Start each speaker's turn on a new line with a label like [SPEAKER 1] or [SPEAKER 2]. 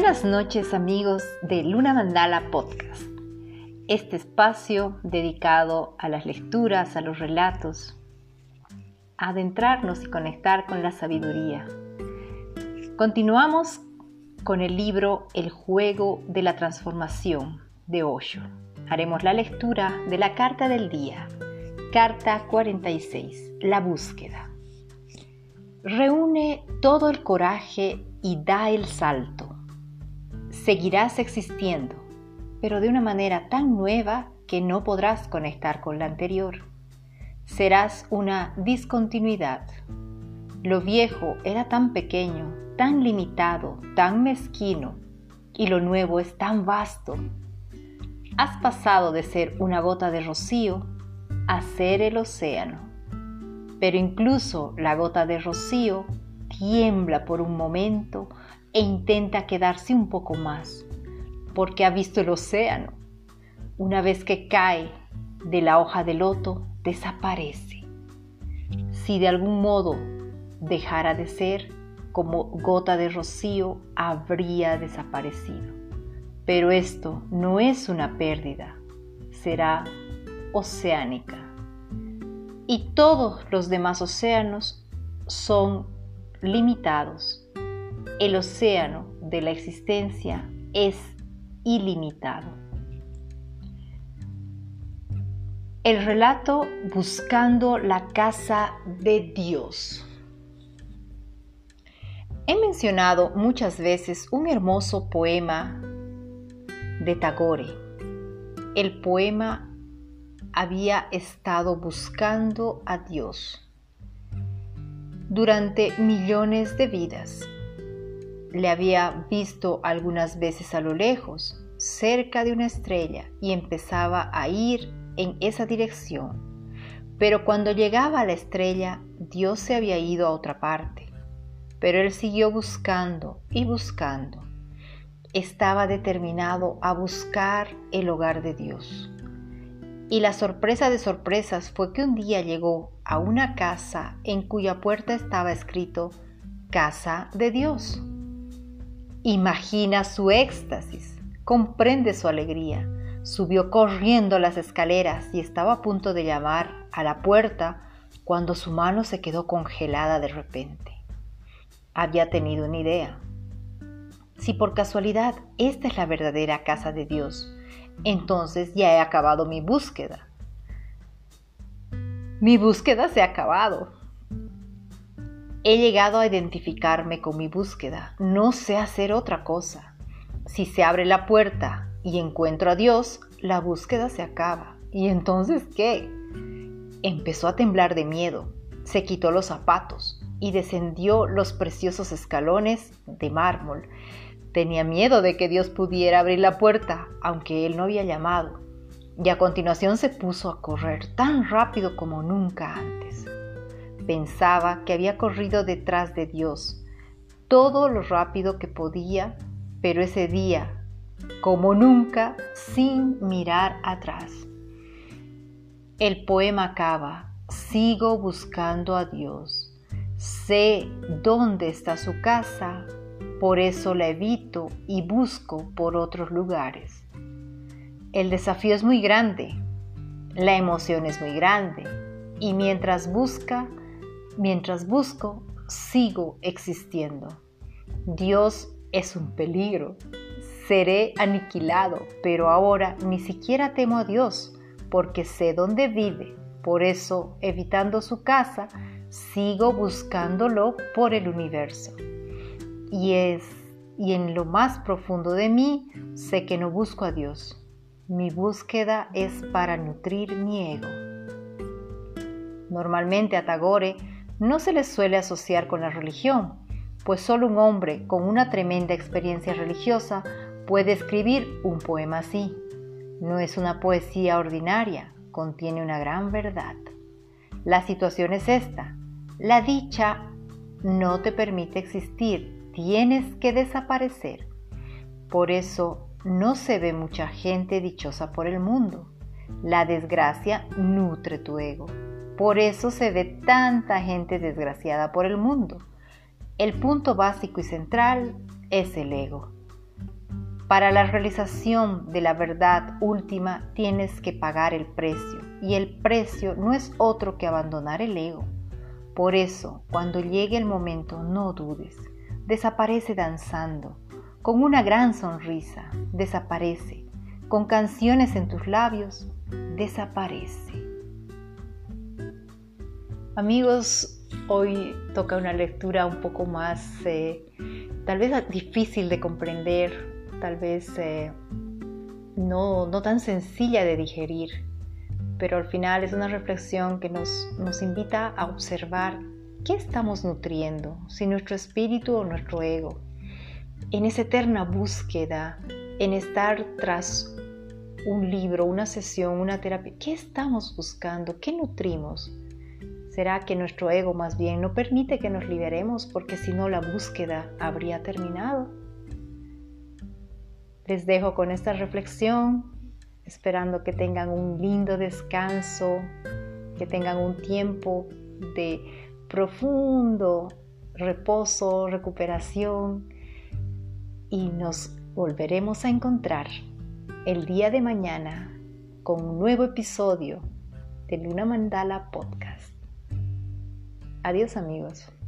[SPEAKER 1] Buenas noches amigos de Luna Mandala Podcast. Este espacio dedicado a las lecturas, a los relatos, a adentrarnos y conectar con la sabiduría. Continuamos con el libro El juego de la transformación de Osho. Haremos la lectura de la carta del día, carta 46, la búsqueda. Reúne todo el coraje y da el salto. Seguirás existiendo, pero de una manera tan nueva que no podrás conectar con la anterior. Serás una discontinuidad. Lo viejo era tan pequeño, tan limitado, tan mezquino, y lo nuevo es tan vasto. Has pasado de ser una gota de rocío a ser el océano. Pero incluso la gota de rocío tiembla por un momento e intenta quedarse un poco más, porque ha visto el océano. Una vez que cae de la hoja de loto, desaparece. Si de algún modo dejara de ser como gota de rocío, habría desaparecido. Pero esto no es una pérdida, será oceánica. Y todos los demás océanos son limitados. El océano de la existencia es ilimitado. El relato Buscando la casa de Dios. He mencionado muchas veces un hermoso poema de Tagore. El poema había estado buscando a Dios durante millones de vidas. Le había visto algunas veces a lo lejos, cerca de una estrella, y empezaba a ir en esa dirección. Pero cuando llegaba a la estrella, Dios se había ido a otra parte. Pero él siguió buscando y buscando. Estaba determinado a buscar el hogar de Dios. Y la sorpresa de sorpresas fue que un día llegó a una casa en cuya puerta estaba escrito Casa de Dios. Imagina su éxtasis, comprende su alegría. Subió corriendo las escaleras y estaba a punto de llamar a la puerta cuando su mano se quedó congelada de repente. Había tenido una idea. Si por casualidad esta es la verdadera casa de Dios, entonces ya he acabado mi búsqueda. Mi búsqueda se ha acabado. He llegado a identificarme con mi búsqueda. No sé hacer otra cosa. Si se abre la puerta y encuentro a Dios, la búsqueda se acaba. ¿Y entonces qué? Empezó a temblar de miedo. Se quitó los zapatos y descendió los preciosos escalones de mármol Tenía miedo de que Dios pudiera abrir la puerta, aunque él no había llamado, y a continuación se puso a correr tan rápido como nunca antes. Pensaba que había corrido detrás de Dios, todo lo rápido que podía, pero ese día, como nunca, sin mirar atrás. El poema acaba, sigo buscando a Dios, sé dónde está su casa, por eso la evito y busco por otros lugares. El desafío es muy grande, la emoción es muy grande y mientras busca, mientras busco, sigo existiendo. Dios es un peligro. Seré aniquilado, pero ahora ni siquiera temo a Dios, porque sé dónde vive. Por eso, evitando su casa, sigo buscándolo por el universo y es y en lo más profundo de mí sé que no busco a Dios. Mi búsqueda es para nutrir mi ego. Normalmente a Tagore no se le suele asociar con la religión, pues solo un hombre con una tremenda experiencia religiosa puede escribir un poema así. No es una poesía ordinaria, contiene una gran verdad. La situación es esta. La dicha no te permite existir tienes que desaparecer. Por eso no se ve mucha gente dichosa por el mundo. La desgracia nutre tu ego. Por eso se ve tanta gente desgraciada por el mundo. El punto básico y central es el ego. Para la realización de la verdad última tienes que pagar el precio y el precio no es otro que abandonar el ego. Por eso, cuando llegue el momento, no dudes. Desaparece danzando, con una gran sonrisa, desaparece, con canciones en tus labios, desaparece. Amigos, hoy toca una lectura un poco más, eh, tal vez difícil de comprender, tal vez eh, no, no, tan sencilla de digerir, pero al final es una reflexión que nos, nos invita a observar qué estamos nutriendo, si nuestro espíritu o nuestro ego, en esa eterna búsqueda, en estar tras un libro, una sesión, una terapia, ¿qué estamos buscando? ¿Qué nutrimos? ¿Será que nuestro ego más bien no permite que nos liberemos porque si no la búsqueda habría terminado? Les dejo con esta reflexión, esperando que tengan un lindo descanso, que tengan un tiempo de profundo reposo, recuperación y nos volveremos a encontrar el día de mañana con un nuevo episodio de Luna Mandala Podcast. Adiós amigos.